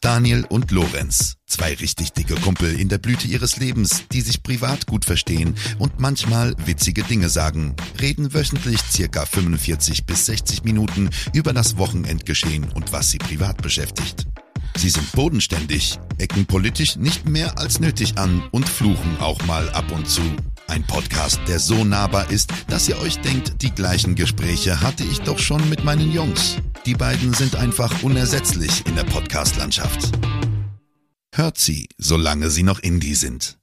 Daniel und Lorenz, zwei richtig dicke Kumpel in der Blüte ihres Lebens, die sich privat gut verstehen und manchmal witzige Dinge sagen, reden wöchentlich circa 45 bis 60 Minuten über das Wochenendgeschehen und was sie privat beschäftigt. Sie sind bodenständig, ecken politisch nicht mehr als nötig an und fluchen auch mal ab und zu. Ein Podcast, der so nahbar ist, dass ihr euch denkt, die gleichen Gespräche hatte ich doch schon mit meinen Jungs. Die beiden sind einfach unersetzlich in der Podcast-Landschaft. Hört sie, solange sie noch Indie sind.